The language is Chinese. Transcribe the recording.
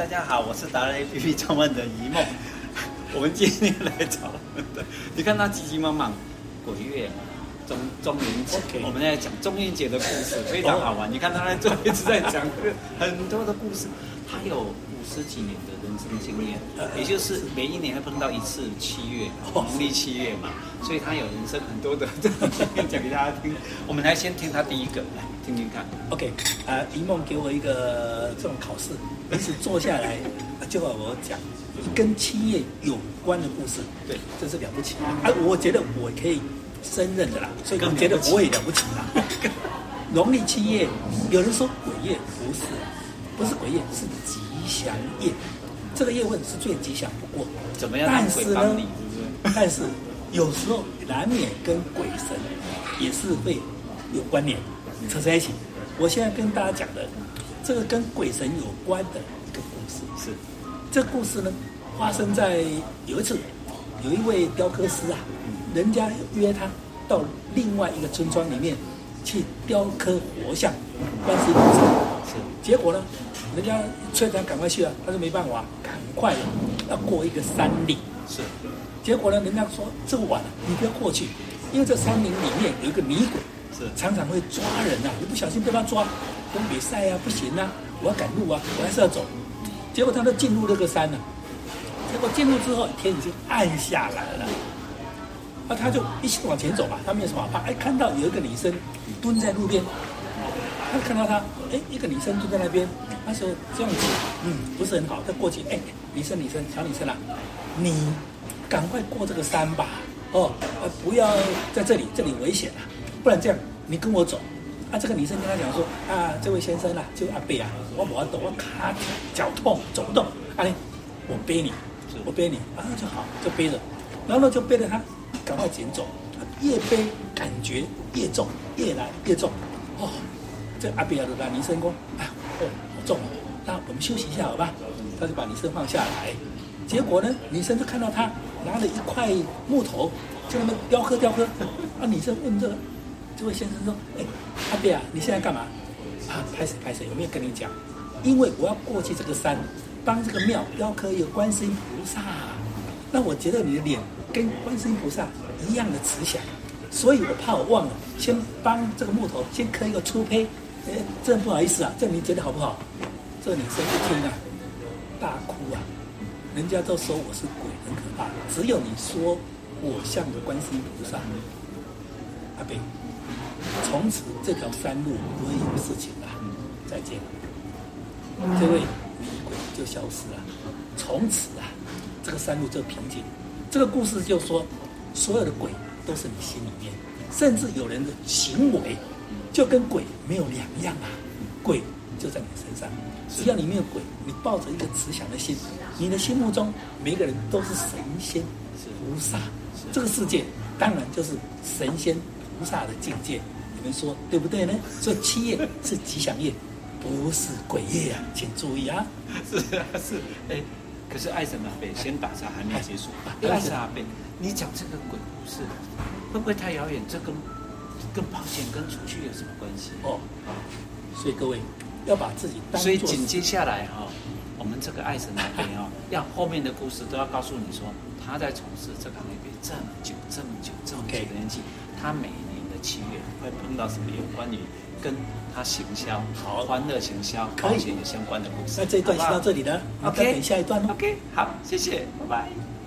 大家好，我是达人 APP 创办人一梦。我们今天来找的，你看他急急忙忙，鬼月中中元节，Okay. 我们在讲中元节的故事，非常好玩。Oh. 你看他在做一直在讲很多的故事，他有五十几年的人生经验，也就是每一年会碰到一次七月，农历七月嘛，所以他有人生很多的经验讲给大家听。我们来先听他第一个，来听听看。OK，啊、呃，一梦给我一个这种考试，一次坐下来就要我讲。跟七月有关的故事，对，这是了不起啊！我觉得我可以胜任的啦，所以我觉得我也了不起啦。农历七月，有人说鬼月，不是，不是鬼月，是吉祥夜。这个月份是最吉祥不过。怎么样？但是呢，但是有时候难免跟鬼神也是会有关联，扯在一起。我现在跟大家讲的，这个跟鬼神有关的一个故事是。这故事呢，发生在有一次，有一位雕刻师啊，人家约他到另外一个村庄里面去雕刻佛像，观世音菩萨。是。结果呢，人家催他赶快去啊，他说没办法，赶快要过一个山岭。是。结果呢，人家说这么晚了，你不要过去，因为这山林里面有一个女鬼，是常常会抓人呐、啊，你不小心被他抓，跟比赛啊，不行啊，我要赶路啊，我还是要走。结果他都进入那个山了，结果进入之后天已经暗下来了，那他就一起往前走嘛，他没有什么怕。哎，看到有一个女生蹲在路边，他看到他，哎，一个女生坐在那边，他说这样子，嗯，不是很好。他过去，哎，女生女生小女生啊，你赶快过这个山吧，哦，不要在这里，这里危险啊，不然这样，你跟我走。啊，这个女生跟他讲说啊，这位先生啊，就阿贝啊，我不抖，我卡脚痛走不动，啊，我背你，我背你，啊，就好，就背着，然后呢就背着他，赶快捡走，越背感觉越重，越来越重，哦，这阿伯啊，就把女生说啊，哦，好重，那我们休息一下好吧？他就把女生放下来，结果呢，女生就看到他拿了一块木头，就那么雕刻雕刻，啊，女生问这个。这位先生说：“哎，阿伯啊，你现在干嘛？啊，拍谁拍谁？有没有跟你讲？因为我要过去这个山，帮这个庙雕刻一个观世音菩萨。那我觉得你的脸跟观世音菩萨一样的慈祥，所以我怕我忘了，先帮这个木头先刻一个粗胚。哎，这不好意思啊，这你觉得好不好？这女生一听啊，大哭啊，人家都说我是鬼，很可怕。只有你说我像个观世音菩萨，阿伯。”从此这条山路不会有事情了，再见。这位女鬼就消失了。从此啊，这个山路就平静。这个故事就说，所有的鬼都是你心里面，甚至有人的行为就跟鬼没有两样啊。鬼就在你身上，只要你没有鬼，你抱着一个慈祥的心，你的心目中每个人都是神仙、菩萨。这个世界当然就是神仙。菩萨的境界，你们说对不对呢？所以七月是吉祥夜，不是鬼夜啊，请注意啊！是啊，是哎，可是爱神阿贝先打岔还没结束。爱神阿贝，你讲这个鬼故事会不会太遥远？这跟跟保险跟储蓄有什么关系？哦，所以各位要把自己当。所以紧接下来哈、哦，我们这个爱神阿伯哈，要后面的故事都要告诉你说，他在从事这个行业这么久，这么久，这么久的年纪，他每年的。七月会碰到什么有关于跟他行销、好欢乐行销、保险有相关的故事？那这一段先到这里呢，好不好？OK，等下一段 OK，好，谢谢，拜拜。